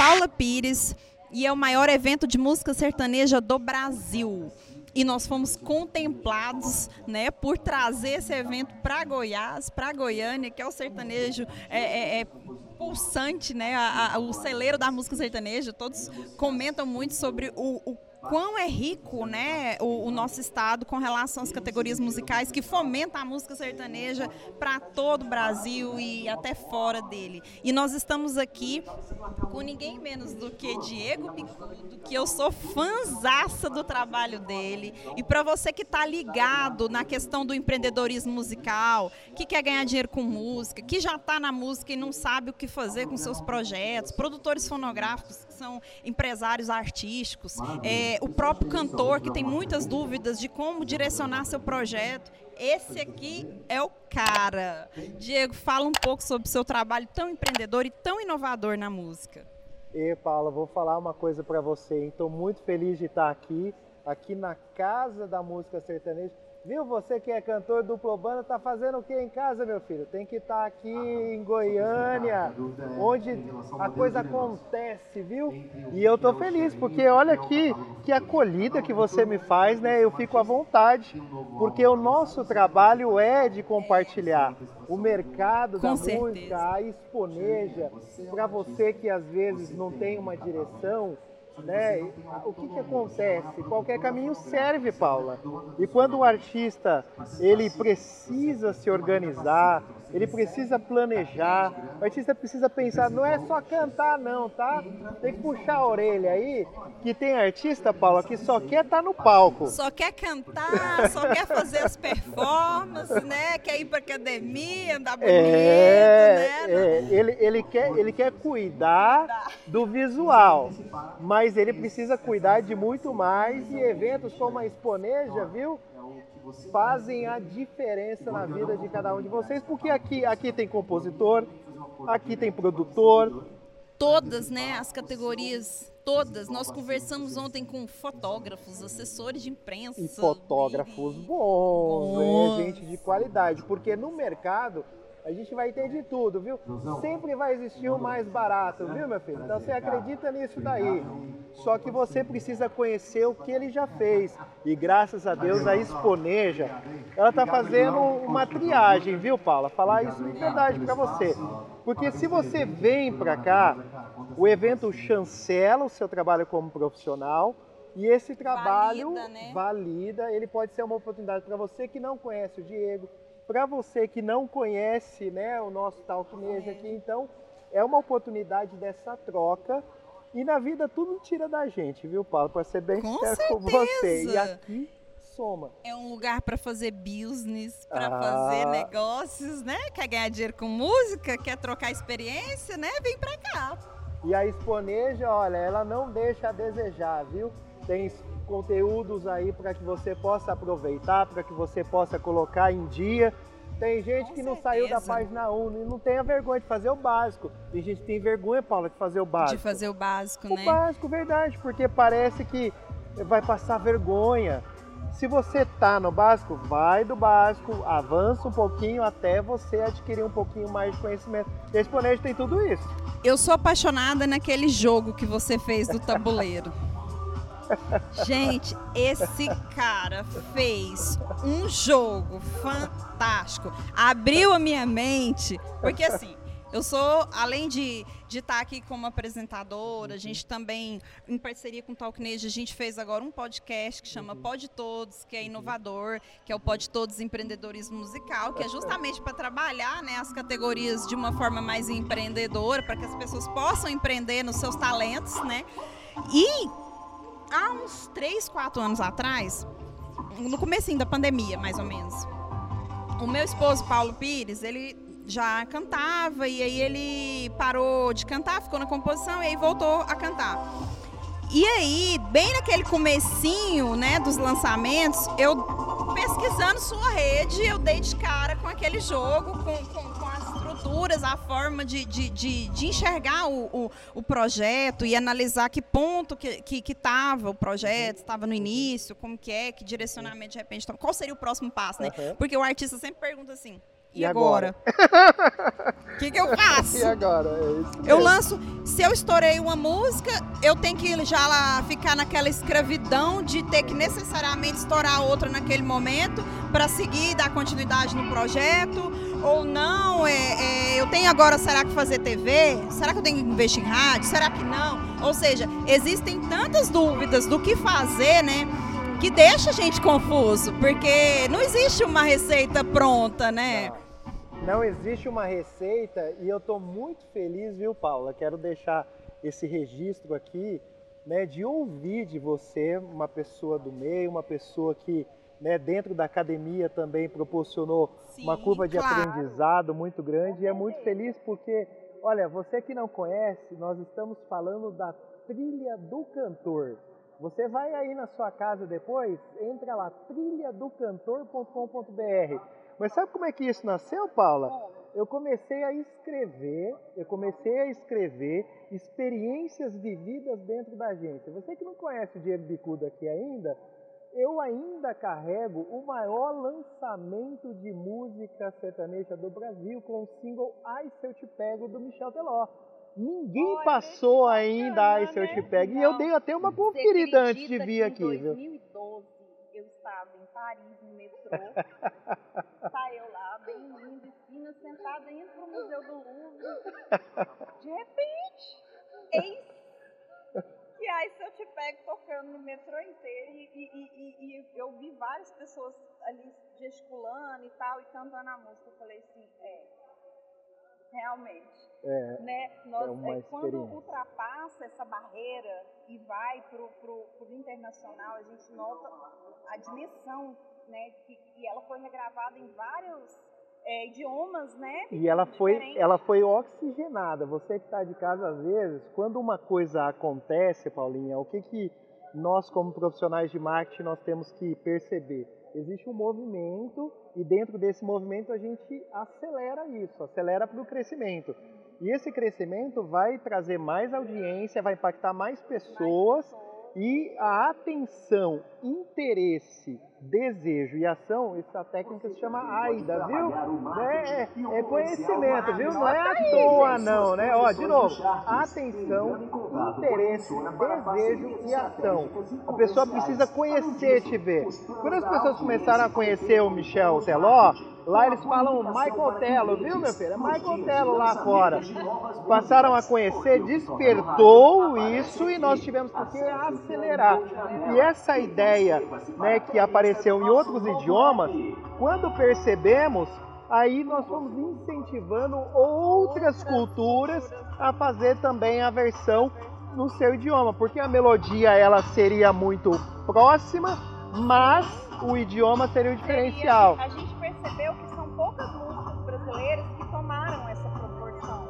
Paula Pires e é o maior evento de música sertaneja do Brasil. E nós fomos contemplados né, por trazer esse evento para Goiás, para Goiânia, que é o sertanejo é, é, é pulsante, né, a, a, o celeiro da música sertaneja. Todos comentam muito sobre o, o quão é rico né, o, o, nosso estado com relação às categorias musicais que fomenta a música sertaneja para todo o Brasil e até fora dele. E nós estamos aqui com ninguém menos do que Diego Picudo, que eu sou fãzaça do trabalho dele. E para você que está ligado na questão do empreendedorismo musical, que quer ganhar dinheiro com música, que já está na música e não sabe o que fazer com seus projetos, produtores fonográficos são empresários artísticos, é, o próprio cantor que tem muitas dúvidas de como direcionar seu projeto. Esse aqui é o cara. Diego, fala um pouco sobre o seu trabalho tão empreendedor e tão inovador na música. E Paula, vou falar uma coisa para você. Estou muito feliz de estar aqui, aqui na Casa da Música Sertaneja. Viu, você que é cantor duplo banda, tá fazendo o que em casa, meu filho? Tem que estar tá aqui em Goiânia, onde a coisa acontece, viu? E eu tô feliz, porque olha aqui que acolhida que você me faz, né? Eu fico à vontade, porque o nosso trabalho é de compartilhar o mercado da música, a exponeja, para você que às vezes não tem uma direção, né? O que, que acontece? Qualquer caminho serve, Paula. E quando o artista ele precisa se organizar, ele precisa planejar, o artista precisa pensar, não é só cantar não, tá? Tem que puxar a orelha aí, que tem artista, Paula, que só quer estar tá no palco. Só quer cantar, só quer fazer as performances, né? Quer ir pra academia, andar bonito, é, né? É, ele, ele, quer, ele quer cuidar do visual, mas ele precisa cuidar de muito mais e eventos como a Exponeja, viu? Fazem a diferença na vida de cada um de vocês, porque aqui, aqui tem compositor, aqui tem produtor. Todas, né, as categorias, todas. Nós conversamos ontem com fotógrafos, assessores de imprensa. E fotógrafos bons, bons. Né, gente de qualidade, porque no mercado a gente vai ter de tudo, viu? Sempre vai existir o mais barato, viu, meu filho? Então você acredita nisso daí. Só que você precisa conhecer o que ele já fez. E graças a Deus a Exponeja, ela está fazendo uma triagem, viu, Paula? Falar isso de verdade para você. Porque se você vem para cá, o evento chancela o seu trabalho como profissional. E esse trabalho valida, né? valida ele pode ser uma oportunidade para você que não conhece o Diego, para você que não conhece né, o nosso Talk Mesa aqui, então é uma oportunidade dessa troca. E na vida tudo tira da gente, viu, Paulo? Para ser bem com com você. E aqui soma. É um lugar para fazer business, para ah. fazer negócios, né? Quer ganhar dinheiro com música, quer trocar experiência, né? Vem para cá. E a Exponeja, olha, ela não deixa a desejar, viu? Tem conteúdos aí para que você possa aproveitar, para que você possa colocar em dia. Tem gente Com que não saiu da página 1 e não tem a vergonha de fazer o básico. Tem gente que tem vergonha, Paula, de fazer o básico. De fazer o básico, o né? O básico, verdade, porque parece que vai passar vergonha. Se você tá no básico, vai do básico, avança um pouquinho até você adquirir um pouquinho mais de conhecimento. E a Exponente tem tudo isso. Eu sou apaixonada naquele jogo que você fez do tabuleiro. Gente, esse cara fez um jogo fantástico. Abriu a minha mente, porque assim, eu sou, além de, de estar tá aqui como apresentadora, a gente também, em parceria com o Talknage, a gente fez agora um podcast que chama Pode Todos, que é inovador, que é o Pode Todos Empreendedorismo Musical, que é justamente para trabalhar né, as categorias de uma forma mais empreendedora, para que as pessoas possam empreender nos seus talentos, né? E há uns 3, 4 anos atrás, no começo da pandemia, mais ou menos, o meu esposo, Paulo Pires, ele já cantava e aí ele parou de cantar, ficou na composição e aí voltou a cantar. E aí, bem naquele comecinho, né, dos lançamentos, eu pesquisando sua rede, eu dei de cara com aquele jogo, com, com, a forma de, de, de, de enxergar o, o, o, projeto e analisar que ponto que estava que, que o projeto, estava no início, como que é, que direcionamento de repente, qual seria o próximo passo, né? Porque o artista sempre pergunta assim, E, agora? O que, que eu faço? E agora? É eu lanço. Se eu estourei uma música, eu tenho que já lá ficar naquela escravidão de ter que necessariamente estourar outra naquele momento para seguir, dar continuidade no projeto. Ou não, é, é, eu tenho agora, será que fazer TV? Será que eu tenho que investir em rádio? Será que não? Ou seja, existem tantas dúvidas do que fazer, né? Que deixa a gente confuso, porque não existe uma receita pronta, né? Não, não existe uma receita e eu estou muito feliz, viu, Paula? Quero deixar esse registro aqui, né, de ouvir de você, uma pessoa do meio, uma pessoa que né, dentro da academia também proporcionou Sim, uma curva de claro. aprendizado muito grande e é muito feliz porque, olha, você que não conhece, nós estamos falando da trilha do cantor. Você vai aí na sua casa depois, entra lá, trilhadocantor.com.br. Mas sabe como é que isso nasceu, Paula? Eu comecei a escrever, eu comecei a escrever experiências vividas dentro da agência. Você que não conhece o Diego Bicudo aqui ainda, eu ainda carrego o maior lançamento de música sertaneja do Brasil com o single Ai Se Eu Te Pego do Michel Teló. Ninguém Olha, passou ainda a se eu te pego. E eu dei até uma conferida antes de vir aqui, viu? Em 2012, eu estava em Paris, no metrô. tá eu lá, bem linda, fina, sentada indo pro Museu do Louvre. De repente, eis que aí se eu te pego tocando no metrô inteiro e, e, e, e, eu vi várias pessoas ali gesticulando e tal, e cantando a música. Eu falei assim, é, realmente. É, né? Nós, é, é quando ultrapassa essa barreira e vai para o internacional, a gente nota a dimensão, né? Que, que ela foi regravada em vários é, idiomas, né? E ela foi, ela foi oxigenada. Você que está de casa, às vezes, quando uma coisa acontece, Paulinha, o que, que nós, como profissionais de marketing, nós temos que perceber? Existe um movimento e dentro desse movimento a gente acelera isso, acelera para o crescimento. E esse crescimento vai trazer mais audiência, vai impactar mais pessoas e a atenção, interesse, desejo e ação, essa técnica se chama AIDA, viu? É, é, é conhecimento, viu? Não é à toa não, né? Ó, de novo, atenção, interesse, desejo e ação. A pessoa precisa conhecer te ver. Quando as pessoas começaram a conhecer o Michel Teló, Lá eles falam Michael Tello, viu, meu filho? É Michael Tello lá fora. Passaram a conhecer, despertou isso e nós tivemos que acelerar. E essa ideia né, que apareceu em outros idiomas, quando percebemos, aí nós fomos incentivando outras culturas a fazer também a versão no seu idioma, porque a melodia ela seria muito próxima, mas o idioma seria o diferencial. A gente percebeu que são poucas músicas brasileiras que tomaram essa proporção.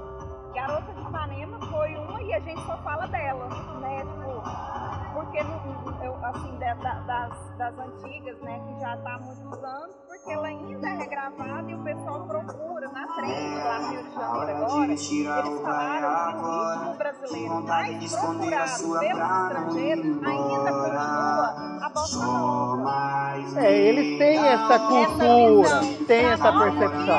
Garota de Ipanema foi uma e a gente só fala dela, né? Tipo, porque eu, assim, da, das, das antigas, né, que já está há muitos anos, regravada e o pessoal procura na trend lá no Rio de Janeiro agora. Eles falaram que o ritmo brasileiro mais procurado pelos estrangeiros ainda continua a bossa nova. É, eles têm essa cultura, têm essa percepção.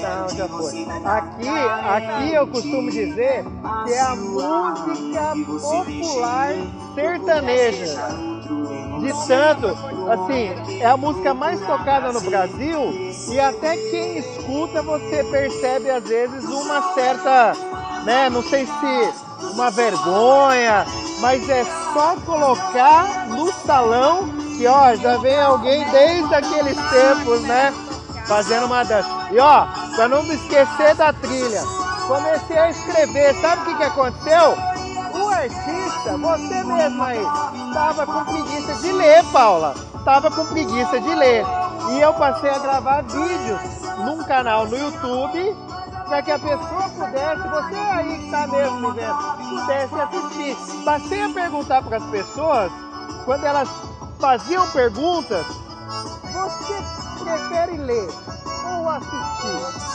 Não, já foi. Aqui, aqui eu costumo dizer que é a música popular sertaneja. De tanto, assim, é a música mais tocada no Brasil e até quem escuta você percebe às vezes uma certa, né, não sei se uma vergonha, mas é só colocar no salão que ó, já vem alguém desde aqueles tempos, né? Fazendo uma dança. E ó, para não me esquecer da trilha, comecei a escrever. Sabe o que, que aconteceu? O artista, você mesmo aí, estava com preguiça de ler, Paula. Estava com preguiça de ler. E eu passei a gravar vídeos num canal no YouTube para que a pessoa pudesse, você aí que está mesmo me vendo, pudesse assistir. Passei a perguntar para as pessoas, quando elas faziam perguntas, você prefere ler ou assistir?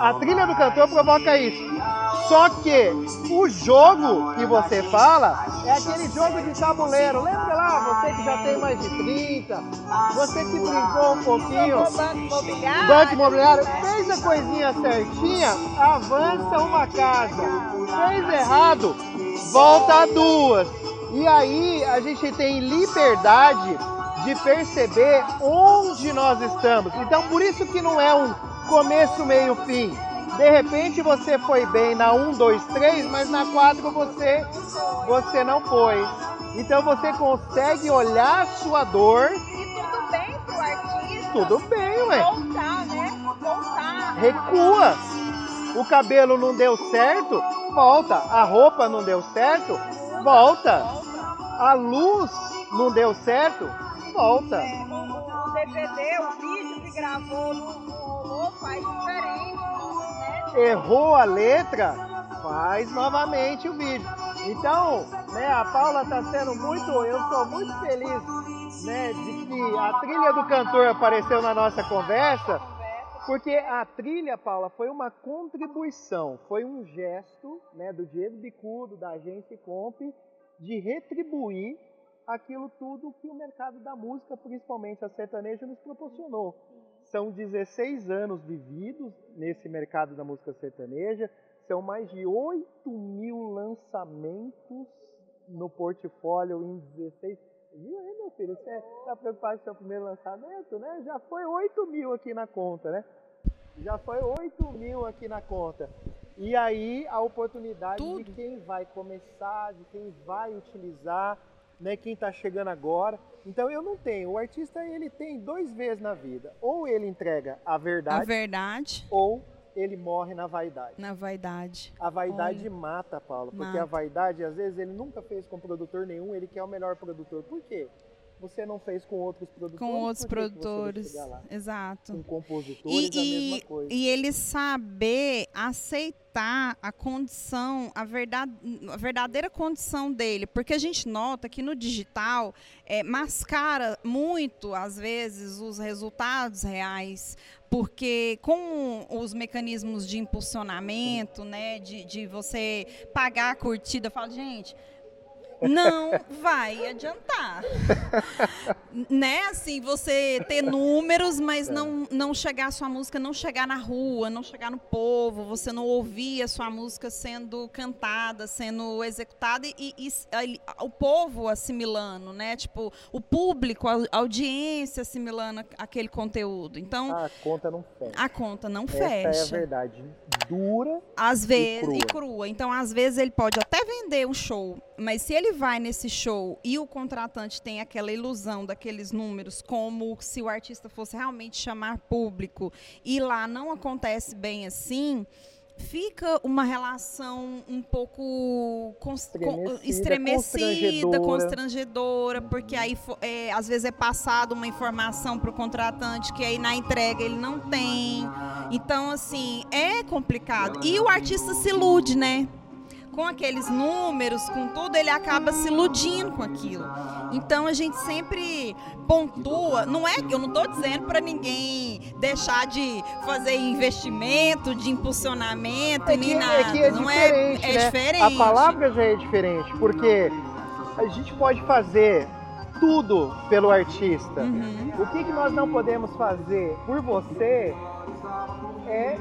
A trilha do cantor provoca isso. Só que o jogo que você fala é aquele jogo de tabuleiro. Lembra lá, você que já tem mais de 30, você que brincou um pouquinho. Banco imobiliário. Banco imobiliário, fez a coisinha certinha, avança uma casa. Fez errado, volta duas. E aí a gente tem liberdade de perceber onde nós estamos. Então por isso que não é um começo, meio, fim. De repente você foi bem na 1, 2, 3, mas na 4 você, você não foi. Então você consegue olhar a sua dor, E tudo bem pro artista. tudo bem, ué. Voltar, né? Voltar. Recua. O cabelo não deu certo, volta. A roupa não deu certo, volta. A luz não deu certo, volta. É, o, DVD, o vídeo que gravou no, no rolô faz diferente, né? Errou a letra, faz novamente o vídeo. Então, né, a Paula está sendo muito, eu sou muito feliz, né, de que a trilha do cantor apareceu na nossa conversa, porque a trilha, Paula, foi uma contribuição, foi um gesto, né, do Diego Bicudo, da agência Comp, de retribuir aquilo tudo que o mercado da música, principalmente a sertaneja, nos proporcionou. São 16 anos vividos nesse mercado da música sertaneja, são mais de 8 mil lançamentos no portfólio em 16. Viu aí, meu filho? Você está preocupado com o seu primeiro lançamento, né? Já foi 8 mil aqui na conta, né? Já foi 8 mil aqui na conta. E aí a oportunidade Tudo. de quem vai começar, de quem vai utilizar, né, quem está chegando agora. Então eu não tenho. O artista ele tem dois vezes na vida. Ou ele entrega a A verdade, verdade ou ele morre na vaidade. na vaidade. A vaidade mata, Paulo, porque Mata. a vaidade, às vezes, ele nunca fez com produtor nenhum, ele quer o melhor produtor. Por quê? Você não fez com outros produtores. Com outros produtores. Exato. Com compositores, E, a mesma coisa. e ele saber aceitar a condição, a, verdade, a verdadeira condição dele. Porque a gente nota que no digital é, mascara muito, às vezes, os resultados reais. Porque com os mecanismos de impulsionamento, né, de, de você pagar a curtida, eu falo, gente, não vai adiantar. né? Assim, você ter números, mas não, não chegar a sua música, não chegar na rua, não chegar no povo, você não ouvir a sua música sendo cantada, sendo executada e, e o povo assimilando, né? Tipo, o público, a audiência assimilando aquele conteúdo. Então, A conta não fecha. a conta não Essa é a fecha. verdade. Dura. Às vezes, crua. e crua. Então, às vezes, ele pode até vender um show, mas se ele vai nesse show e o contratante tem aquela ilusão daqueles números, como se o artista fosse realmente chamar público, e lá não acontece bem assim. Fica uma relação um pouco Estremecida, estremecida, constrangedora. constrangedora, porque aí é, às vezes é passado uma informação para o contratante que aí na entrega ele não tem. Então, assim, é complicado. E o artista se ilude, né? Com aqueles números, com tudo, ele acaba se iludindo com aquilo. Então a gente sempre pontua. Não é que eu não estou dizendo para ninguém deixar de fazer investimento, de impulsionamento É nem que, nada. é, que é não é, é né? diferente. A palavra já é diferente, porque a gente pode fazer tudo pelo artista. Uhum. O que, que nós não podemos fazer por você é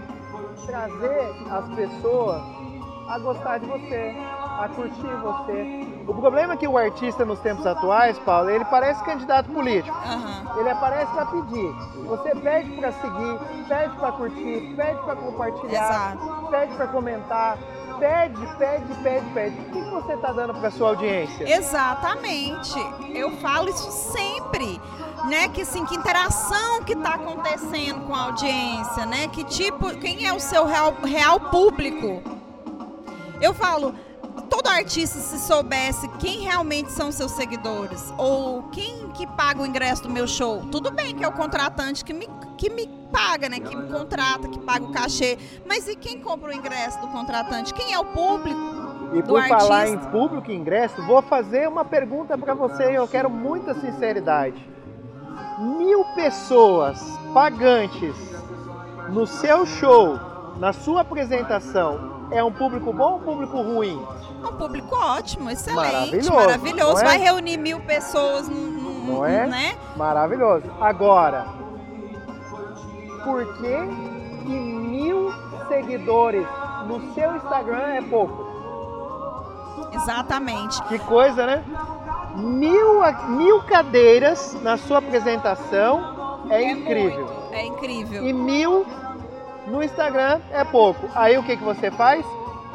trazer as pessoas a gostar de você, a curtir você. O problema é que o artista nos tempos atuais, Paulo, ele parece candidato político. Aham. Ele aparece para pedir. Você pede para seguir, pede para curtir, pede para compartilhar, Exato. pede para comentar, pede, pede, pede, pede. O que que você está dando para sua audiência? Exatamente. Eu falo isso sempre. Né, que assim, que interação que está acontecendo com a audiência, né? Que tipo, quem é o seu real, real público? Eu falo, todo artista se soubesse quem realmente são seus seguidores ou quem que paga o ingresso do meu show, tudo bem que é o contratante que me, que me paga, né? Que me contrata, que paga o cachê. Mas e quem compra o ingresso do contratante? Quem é o público? E por falar em artista. público e ingresso, vou fazer uma pergunta para você e eu quero muita sinceridade. Mil pessoas pagantes no seu show, na sua apresentação, é um público bom ou um público ruim? Um público ótimo, excelente, Maravilhoso, maravilhoso. é? Vai reunir mil pessoas, num- num- Não é? né? Maravilhoso. Agora, por que, que mil seguidores no seu Instagram é pouco? Exatamente. Que coisa, né? Mil, mil cadeiras na sua apresentação é incrível. muito, é incrível. E mil no Instagram é pouco. Aí o que, que você faz?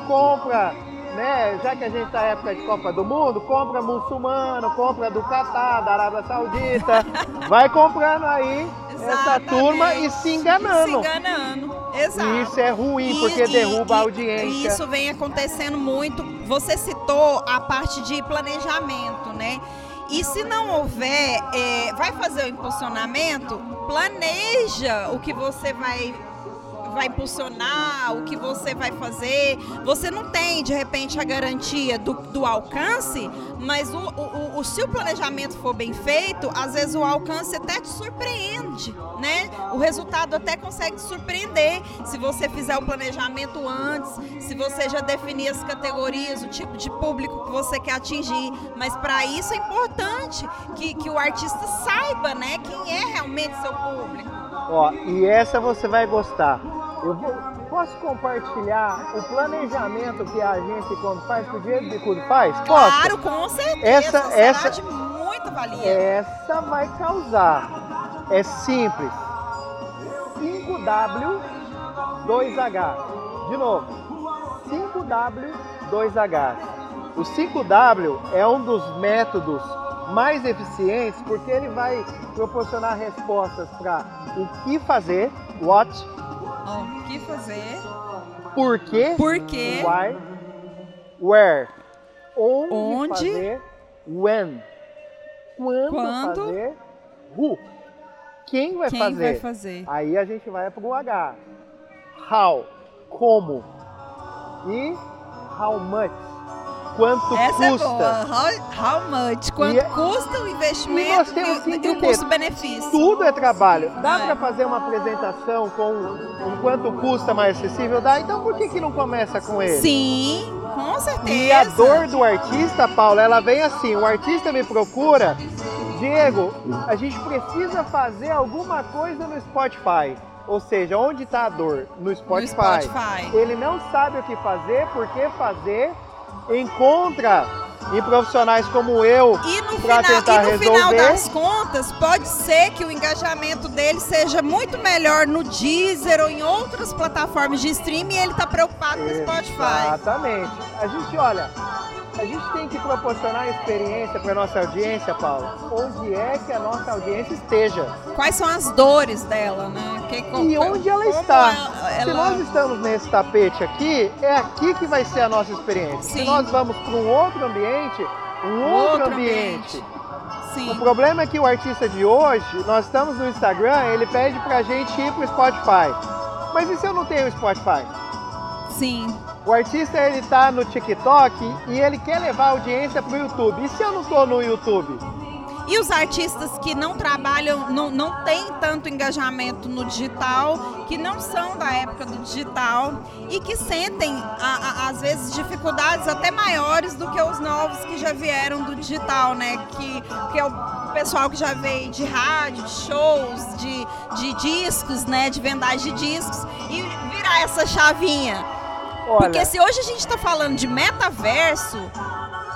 Compra, né? Já que a gente está na época de Copa do Mundo, compra muçulmano, compra do Catar, da Arábia Saudita. vai comprando aí essa turma e se Se enganando. enganando. Exato. E isso é ruim, E- porque e- derruba a e- audiência. Isso vem acontecendo muito. Você citou a parte de planejamento, né? E se não houver, é, vai fazer o impulsionamento, planeja o que você vai vai impulsionar, o que você vai fazer. Você não tem, de repente, a garantia do, do alcance, mas o, o, o- se o planejamento for bem feito, às vezes o alcance até te surpreende, né? O resultado até consegue te surpreender se você fizer o planejamento antes, se você já definir as categorias, o tipo de público que você quer atingir. Mas para isso é importante que, que o artista saiba, né, quem é realmente seu público. Ó, e essa você vai gostar. Eu vou, posso compartilhar o planejamento que a agência quando faz, que o Diego Bicudo faz? Posso? Claro, com certeza. Essa- essa- de muita valia. Essa vai causar. É simples. 5W 2H. De novo. 5W 2H. O 5W é um dos métodos mais eficientes porque ele vai proporcionar respostas para o que fazer, what, Ó, o que fazer? por quê, Por quê? why, where, onde, Onde? fazer, when, quando, Quando? fazer, who, quem vai Quem fazer. vai fazer? Aí a gente vai para o H. How, como e how much, quanto Essa é custa. boa. How, how much? Quanto E- custa o E investimento nós temos que e, o- e custo-benefício? Tudo é trabalho. Dá É. para fazer uma apresentação com o quanto custa mais acessível? Dá. Então por que, que não começa com ele? Sim, com certeza. E a dor do artista, Paula, ela vem assim: o artista me procura, Diego, a gente precisa fazer alguma coisa no Spotify. Ou seja, onde está a dor? No no Spotify. Spotify. Ele não sabe o que fazer, por que fazer, encontra em profissionais como eu E final, tentar e no final resolver. das contas, pode ser que o engajamento dele seja muito melhor no Deezer ou em outras plataformas de streaming e ele está preocupado com o Spotify. Exatamente. A gente, olha, a gente tem que proporcionar experiência para nossa audiência, Paula, onde é que a nossa audiência esteja. Quais são as dores dela, né? Que, E onde ela como está. ela- Se ela- nós estamos nesse tapete aqui, é aqui que vai ser a nossa experiência. Se Sim. nós vamos para um outro ambiente, um outro, Outro ambiente. ambiente. Sim. O problema é que o artista de hoje, nós estamos no Instagram, ele pede pra gente ir pro Spotify. Mas e se eu não tenho Spotify? Sim. O artista ele tá no TikTok e ele quer levar a audiência pro YouTube. E se eu não tô no YouTube? E os artistas que não trabalham, não, não têm tanto engajamento no digital, que não são da época do digital e que sentem, a- a- às vezes, dificuldades até maiores do que os novos que já vieram do digital, né? Que, que é o pessoal que já veio de rádio, de shows, de, de discos, né? De vendagem de discos e virar essa chavinha. Olha, Porque se hoje a gente está falando de metaverso,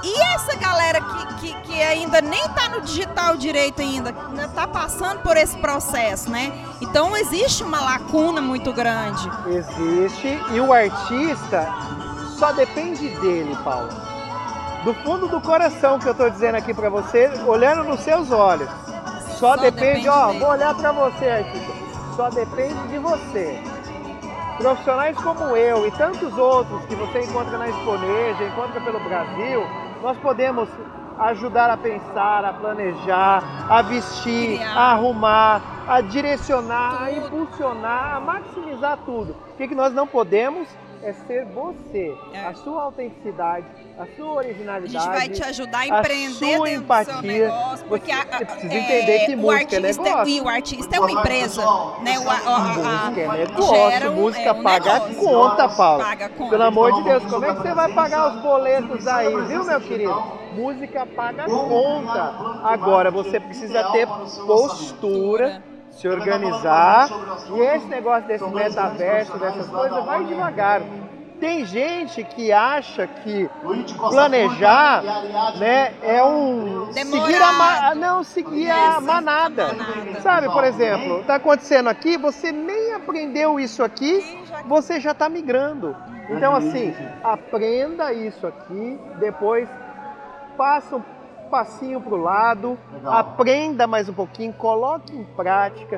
e essa galera que, que, que ainda nem tá no digital direito ainda, ainda tá passando por esse processo, né? Então existe uma lacuna muito grande. existe e o artista só depende dele, Paulo. Do fundo do coração que eu tô dizendo aqui pra você, olhando nos seus olhos. Só, Só depende, depende ó, dele. vou olhar pra você, artista. Só depende de você. Profissionais como eu e tantos outros que você encontra na Exponeja, encontra pelo Brasil, nós podemos ajudar a pensar, a planejar, a vestir, Criar. a arrumar, a direcionar, a Tudo. impulsionar, a maximizar tudo. O que, que nós não podemos é ser você, É. a sua autenticidade, a sua A originalidade. gente vai te ajudar a a empreender sua dentro do seu empatia. negócio, porque a, Você precisa é, entender que o música é artista, negócio. E o artista é uma empresa, né? O, a, a, a, Música é negócio, gera um- música é um paga negócio. conta, Paulo. Paga conta. Pelo amor de Deus, como é que você vai pagar os boletos aí, viu, meu querido? Música paga conta. Agora você precisa ter postura, se organizar. E esse negócio desse metaverso, dessas coisas, vai devagar. Tem gente que acha que planejar, né, é um seguir a ma- não seguir a manada. Sabe, por exemplo, está acontecendo aqui, você nem aprendeu isso aqui, você já está migrando. Então, assim, aprenda isso aqui, depois passa um passinho para o lado, aprenda mais um pouquinho, coloque em prática,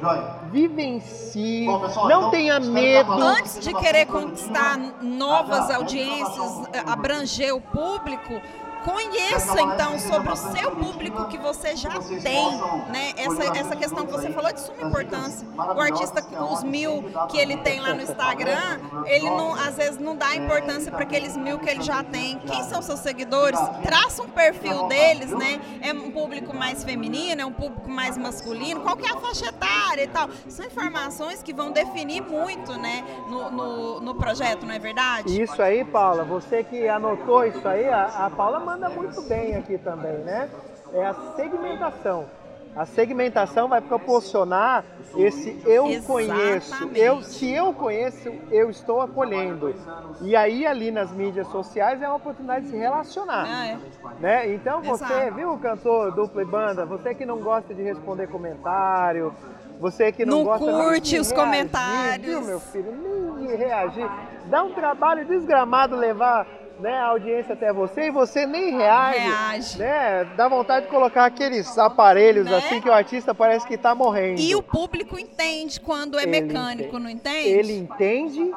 vivencie, não tenha medo. Antes de querer conquistar novas audiências, eh, abranger o público, conheça então sobre o seu público que você já tem, né? Essa, essa questão que você falou é de suma importância. O artista com os mil que ele tem lá no Instagram, ele não, às vezes não dá importância para aqueles mil que ele já tem. Quem são seus seguidores? Traça um perfil deles, né? É um público mais feminino, é um público mais masculino, qual que é a faixa etária e tal. São informações que vão definir muito, né, no, no, no projeto, não é verdade? Isso aí, Paula, você que anotou isso aí, a, a Paula manda muito bem aqui também, né? É a segmentação. A segmentação vai proporcionar esse eu Exatamente. conheço. Eu, se eu conheço, eu estou acolhendo. E aí ali nas mídias sociais é uma oportunidade de se relacionar. Ah, é. Né? Então você, Exato. viu, cantor dupla e banda, você que não gosta de responder comentário, você que não, Não gosta curte de os reagir, comentários. Viu, meu filho? Nem de reagir. Dá um trabalho desgramado levar né, a audiência até você e você nem reage. Reage. Né? Dá vontade de colocar aqueles aparelhos Né? assim que o artista parece que tá morrendo. E o público entende quando é Ele mecânico, entende. não entende? Ele entende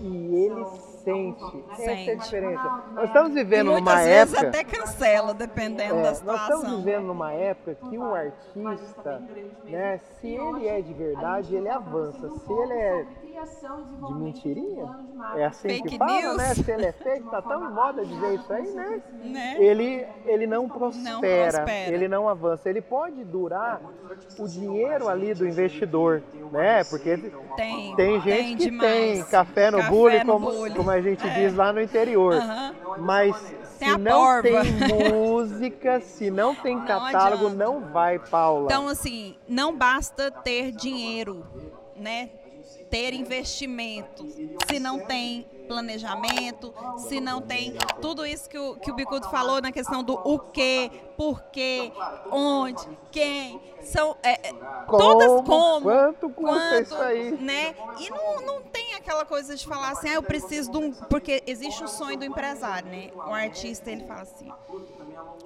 e ele sente. Essa é a Sente. diferença. Nós estamos E vivendo muitas numa vezes época. até cancela, dependendo É, da nós estamos situação. vivendo numa época que o artista, né, se ele é de verdade, ele avança. Se ele é de mentirinha, é assim Fake que fala, news. né? Se ele é fake, tá tão em moda dizer isso aí, né? Né? Ele, ele não prospera, prospera. ele não avança. Ele pode durar o dinheiro ali do investidor, né? Porque Tem, tem gente que demais. tem café no Café bule, no como, bule. como a gente É. diz lá no interior. Aham. Mas Tem se não porva. tem música, se não tem Não catálogo, adianta. não vai, Paula. Então, assim, não basta ter dinheiro, né? Ter investimento. Se não tem planejamento, se não tem tudo isso que o, que o Bicudo falou na questão do o que, por quê, onde, quem. São é, é, todas como. Quanto quanto, isso aí? né? E não, não tem aquela coisa de falar assim, ah, eu preciso de um. Porque existe o sonho do empresário, né? O artista, ele fala assim.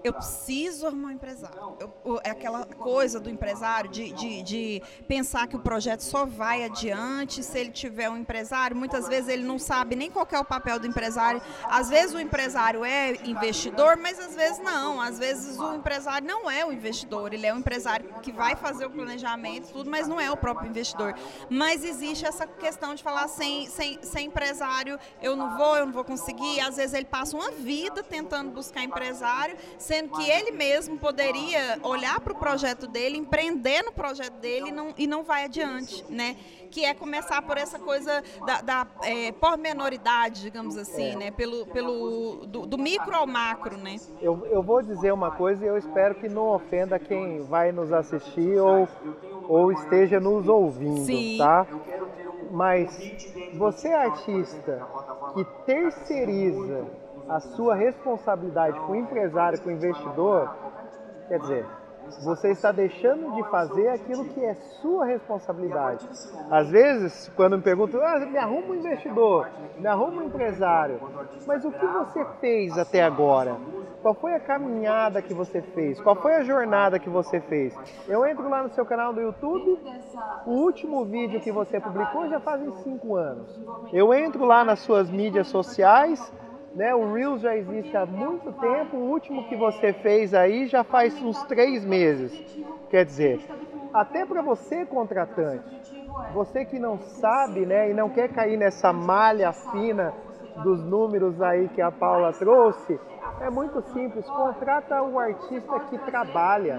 Eu preciso arrumar um empresário. Eu- é aquela coisa do empresário de, de, de pensar que o projeto só vai adiante se ele tiver um empresário. Muitas vezes ele não sabe nem qual é o papel do empresário. Às vezes o empresário é investidor, mas às vezes não. Às vezes o empresário não é o investidor. Ele é o empresário que vai fazer o planejamento, tudo, mas não é o próprio investidor. Mas existe essa questão de falar sem, sem, sem empresário, eu não vou, eu não vou conseguir. Às vezes ele passa uma vida tentando buscar empresário, sendo que ele mesmo poderia olhar para o projeto dele, empreender no projeto dele e não, e não vai adiante, né? Que é começar por essa coisa da, da é, pormenoridade, digamos assim, né? Pelo, pelo, do, do micro ao macro, né? Eu, eu vou dizer uma coisa e eu espero que não ofenda quem vai nos assistir ou, ou esteja nos ouvindo, Sim. tá? Mas você é artista que terceiriza a sua responsabilidade com o empresário, com o investidor, quer dizer, você está deixando de fazer aquilo que é sua responsabilidade. Às vezes, quando me perguntam, ah, me arruma um investidor, me arruma um empresário, mas o que você fez até agora? Qual foi a caminhada que você fez? Qual foi a jornada que você fez? Eu entro lá no seu canal do YouTube, o último vídeo que você publicou já fazem cinco anos. Eu entro lá nas suas mídias sociais, né? O Reels já existe há muito tempo. O último que você fez aí já faz uns três meses. Quer dizer, até para você contratante, você que não sabe, né, e não quer cair nessa malha fina dos números aí que a Paula trouxe, é muito simples. Contrata o artista que trabalha.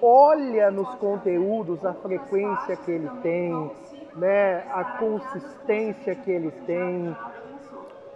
Olha nos conteúdos a frequência que ele tem, né, a consistência que eles têm, A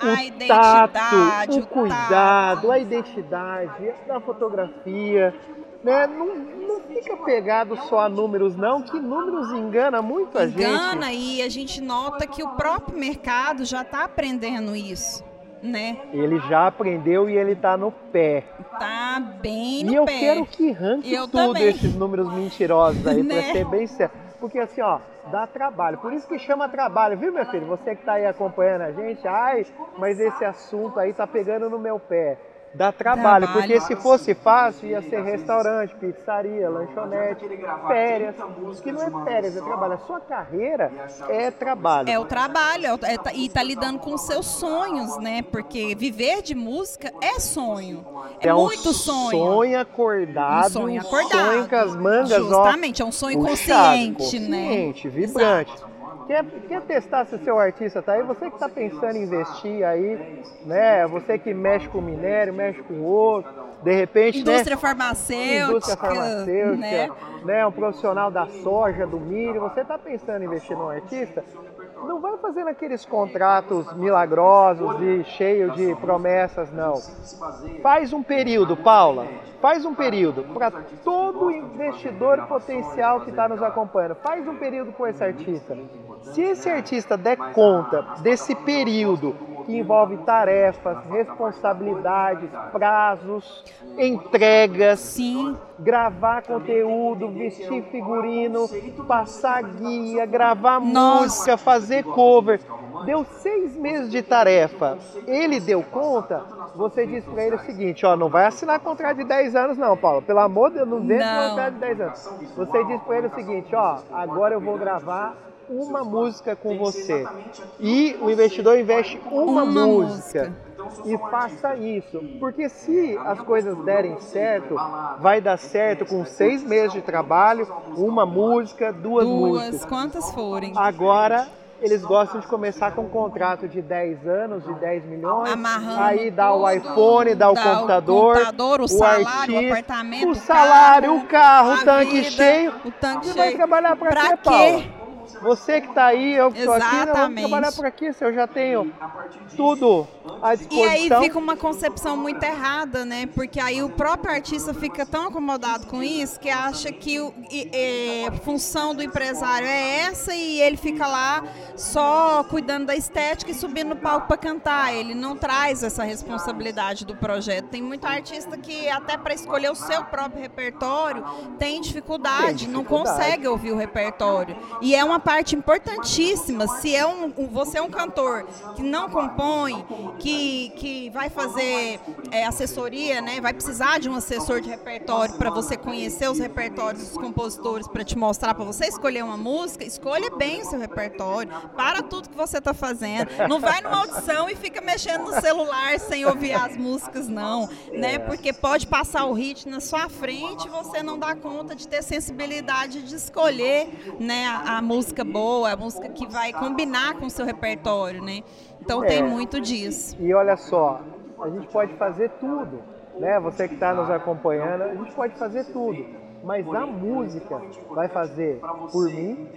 o identidade, tato, o cuidado, a identidade da fotografia, né? Não, não fica pegado só a números não, que números engana muito a Engana gente. e a gente nota que o próprio mercado já está aprendendo isso, né? Ele já aprendeu e ele tá no pé. Tá bem no E eu pé. quero que ranque Eu tudo também. esses números mentirosos aí, Né? ser bem sério. Porque assim, ó, dá trabalho. Por isso que chama trabalho, viu, meu filho? Você que tá aí acompanhando a gente, ai, mas esse assunto aí tá pegando no meu pé. Dá trabalho, Trabalho. porque se fosse fácil, ia ser restaurante, pizzaria, lanchonete, férias. Que não é férias, é trabalho. A sua carreira é trabalho. É o trabalho, é é tá- e tá lidando com seus sonhos, né? Porque viver de música é sonho. É, um muito sonho. sonho acordado, Um sonho um acordado. sonho com as mangas, ó, Justamente, é um sonho puxado, consciente, né? consciente, vibrante. Quer, quer testar se o seu artista tá aí? Você que está pensando em investir aí, né? Você que mexe com minério, mexe com ouro, de repente, Indústria né? farmacêutica, Indústria farmacêutica, né? né? Um profissional da soja, do milho. Você está pensando em investir num artista? Não vai fazendo aqueles contratos milagrosos e cheios de promessas, não. Faz um período, Paula. Faz um período para todo investidor potencial que está nos acompanhando. Faz um período com esse artista. Se esse artista der conta desse período que envolve tarefas, responsabilidades, prazos, entregas, Sim, gravar conteúdo, vestir figurino, passar guia, gravar Nossa. música, fazer cover. Deu seis meses de tarefa. Ele deu conta. Você diz pra ele o seguinte, ó, não vai assinar contrato de 10 anos não, Paulo. Pelo amor de Deus, não vem Não. contrato de 10 anos. Você diz pra ele o seguinte, ó, agora eu vou gravar uma música com você. E o investidor investe uma, Uma música. E faça isso, porque se as coisas derem certo, vai dar certo com seis meses de trabalho, uma música, duas, duas, músicas. quantas forem. Agora eles gostam de começar com um contrato de 10 anos, de 10 milhões, Amarrando aí dá o iPhone, dá o Dá computador, o, computador, o salário, o artista, apartamento, o o salário, carro, o carro, o tanque vida, cheio. o tanque vai cheio. trabalhar pra, Pra quê, quê? Você que tá aí, eu que tô aqui, nós vamos Exatamente. trabalhar por aqui, se eu já tenho tudo à E disposição. aí fica uma concepção muito errada, né? Porque aí o próprio artista fica tão acomodado com isso que acha que o, e- e- a função do empresário é essa e ele fica lá só cuidando da estética e subindo no palco para cantar. Ele não traz essa responsabilidade do projeto. Tem muito artista que até para escolher o seu próprio repertório tem dificuldade, Tem não dificuldade. consegue ouvir o repertório. E é uma parte importantíssima. Se é um- você é um cantor que não compõe, que, que vai fazer é, assessoria, né? Vai precisar de um assessor de repertório para você conhecer os repertórios dos compositores para te mostrar, para você escolher uma música, escolha bem o seu repertório. Para tudo que você está fazendo. Não vai numa audição e fica mexendo no celular sem ouvir as músicas, não, né? Porque pode passar o hit na sua frente e você não dá conta de ter sensibilidade de escolher, né, a, a música boa, a música que vai combinar com o seu repertório, né? Então É. tem muito disso. E olha só, a gente pode fazer tudo, né? Você que está nos acompanhando, a gente pode fazer tudo. Mas a música vai fazer por mim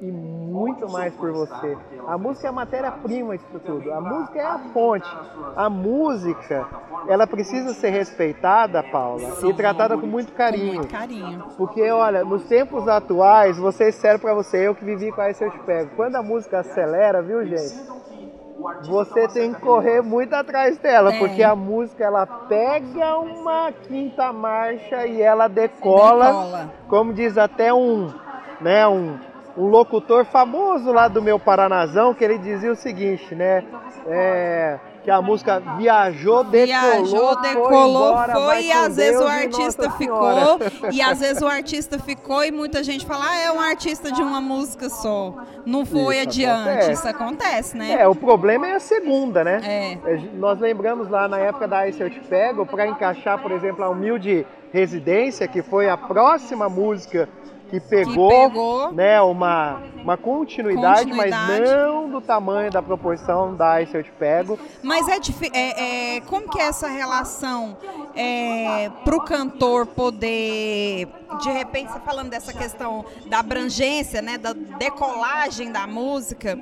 e muito mais por você. A música é a matéria-prima disso tudo. A música é a fonte. A música, ela precisa ser respeitada, Paula, e tratada com muito Com carinho. muito carinho. Porque, olha, nos tempos atuais, você é sério pra você, eu que vivi com a Esse Eu Te Pego. Quando a música acelera, viu, gente? Você tem que correr muito atrás dela, Tem. porque a música ela pega uma quinta marcha e ela decola, Decola. como diz até um, né, um, um locutor famoso lá do meu Paranazão, que ele dizia o seguinte, né? é, que a música viajou, decolou, Viajou, foi, decolou, embora, foi, e às vezes Deus o e artista ficou, e às vezes o artista ficou e muita gente fala, ah, é um artista de uma música só. Não foi Isso adiante. acontece. Isso acontece, né? É, o problema é a segunda, né? É. É, Nós lembramos lá na época da Ice Eu Te Pego, para encaixar, por exemplo, a Humilde Residência, que foi a próxima música que pegou, que pegou né, uma, uma continuidade, Continuidade. mas não do tamanho da proporção da Ai Se Eu Te Pego. Mas é, é, é como que é essa relação é, para o cantor poder, de repente, você falando dessa questão da abrangência, né, da decolagem da música,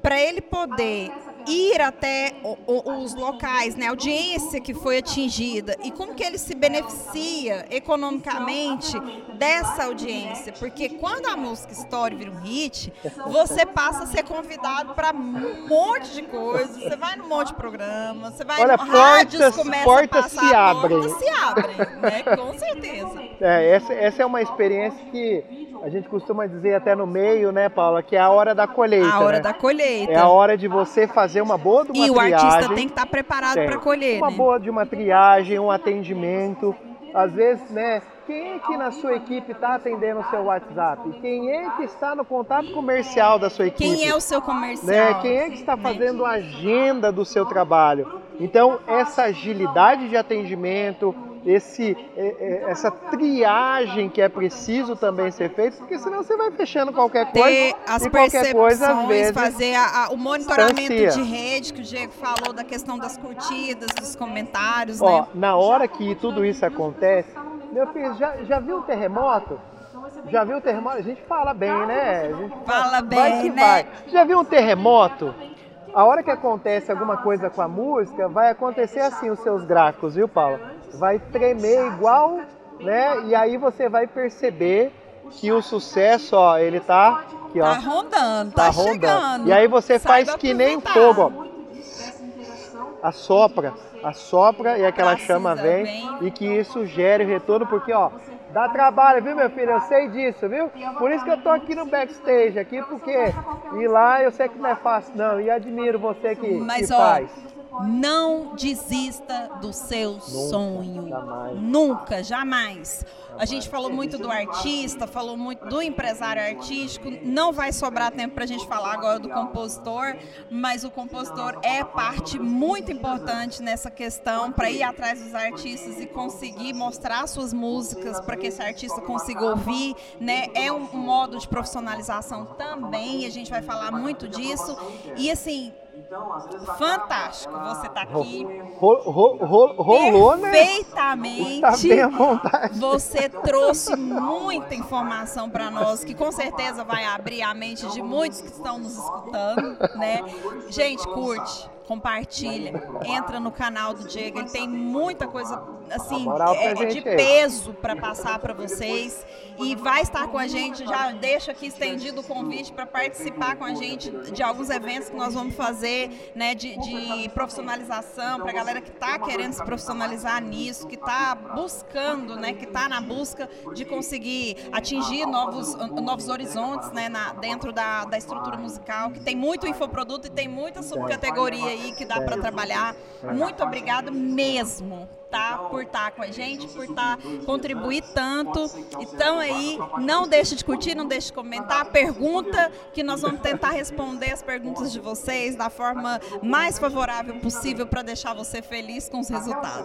para ele poder ir até os locais, né, a audiência que foi atingida e como que ele se beneficia economicamente dessa audiência, porque quando a música estoura e vira um hit, você passa a ser convidado para um monte de coisas, você vai num monte de programa, você vai Olha, rádios, portas- portas passar, se abrem. portas se abrem, né, com certeza. É, essa, essa é uma experiência que a gente costuma dizer até no meio, né, Paula, que é a hora da colheita. A hora né? da colheita. É a hora de você fazer uma boa de uma e o triagem. artista tem que estar preparado Tem. para colher, Uma né? boa de uma triagem, um atendimento. Às vezes, né? Quem é que na sua equipe está atendendo o seu WhatsApp? Quem é que está no contato comercial da sua equipe? Quem é o seu comercial? né? Quem é que está fazendo a agenda do seu trabalho? Então, essa agilidade de atendimento, esse, é, é, essa triagem que é preciso também ser feita, porque senão você vai fechando qualquer coisa ter as e qualquer coisa, às vezes, fazer a- a- o monitoramento distancia. de rede, que o Diego falou da questão das curtidas, dos comentários, Ó, né? na hora que tudo isso acontece, meu filho, já, já viu o terremoto? Já viu o terremoto? A gente fala bem, né? Fala vai bem, que né? vai. Já viu um terremoto? A hora que acontece alguma coisa com a música, vai acontecer assim os seus gracos, viu, Paulo? Vai tremer igual, né? E aí você vai perceber que o sucesso, ó, ele tá aqui, ó. Tá rondando, tá tá, rondando. chegando. E aí você Saiba faz que nem fogo, ó. Assopra, assopra e aquela Precisa, chama vem, vem. e que isso gere o retorno, porque ó, dá trabalho, viu meu filho? Eu sei disso, viu? Por isso que eu tô aqui no backstage, aqui, porque ir lá eu sei que não é fácil não, e admiro você que, Mas, que ó, faz. Não desista do seu sonho. jamais. Nunca, jamais. A gente falou muito do artista, falou muito do empresário artístico. Não vai sobrar tempo para a gente falar agora do compositor, mas o compositor é parte muito importante nessa questão para ir atrás dos artistas e conseguir mostrar suas músicas para que esse artista consiga ouvir. Né? É um modo de profissionalização também, e a gente vai falar muito disso. E assim, fantástico você tá aqui. Ro- ro- ro- rolou, né? Perfeitamente. Tá bem à vontade. Você trouxe muita informação para nós, que com certeza vai abrir a mente de muitos que estão nos escutando, né? Gente, curte, compartilha, entra no canal do Diego, ele tem muita coisa assim é, de aí. peso para passar para vocês e vai estar com a gente. Já deixo aqui estendido o convite para participar com a gente de alguns eventos que nós vamos fazer, né, de, de profissionalização para a galera que está querendo se profissionalizar nisso, que está buscando, né, que está na busca de conseguir atingir novos, novos horizontes, né, na- dentro da, da estrutura musical, que tem muito infoproduto e tem muita subcategoria aí que dá para trabalhar. Muito obrigada mesmo tá? Por estar com a gente, por estar contribuir tanto. Então aí, não deixe de curtir, não deixe de comentar, pergunta que nós vamos tentar responder as perguntas de vocês da forma mais favorável possível para deixar você feliz com os resultados.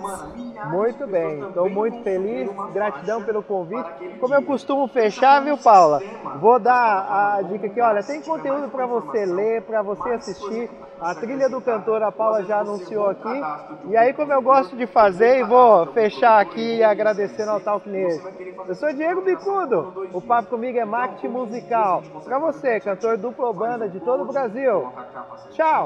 Muito bem, estou muito feliz, gratidão pelo convite. Como eu costumo fechar, viu, Paula? Vou dar a dica aqui, olha, tem conteúdo para você ler, para você assistir. A trilha do cantor, a Paula já anunciou aqui. E aí, como eu gosto de fazer, e vou fechar aqui agradecendo ao Talk Nerd. Eu sou Diego Bicudo, o papo comigo é marketing musical. Para você, cantor duplo banda de todo o Brasil. Tchau!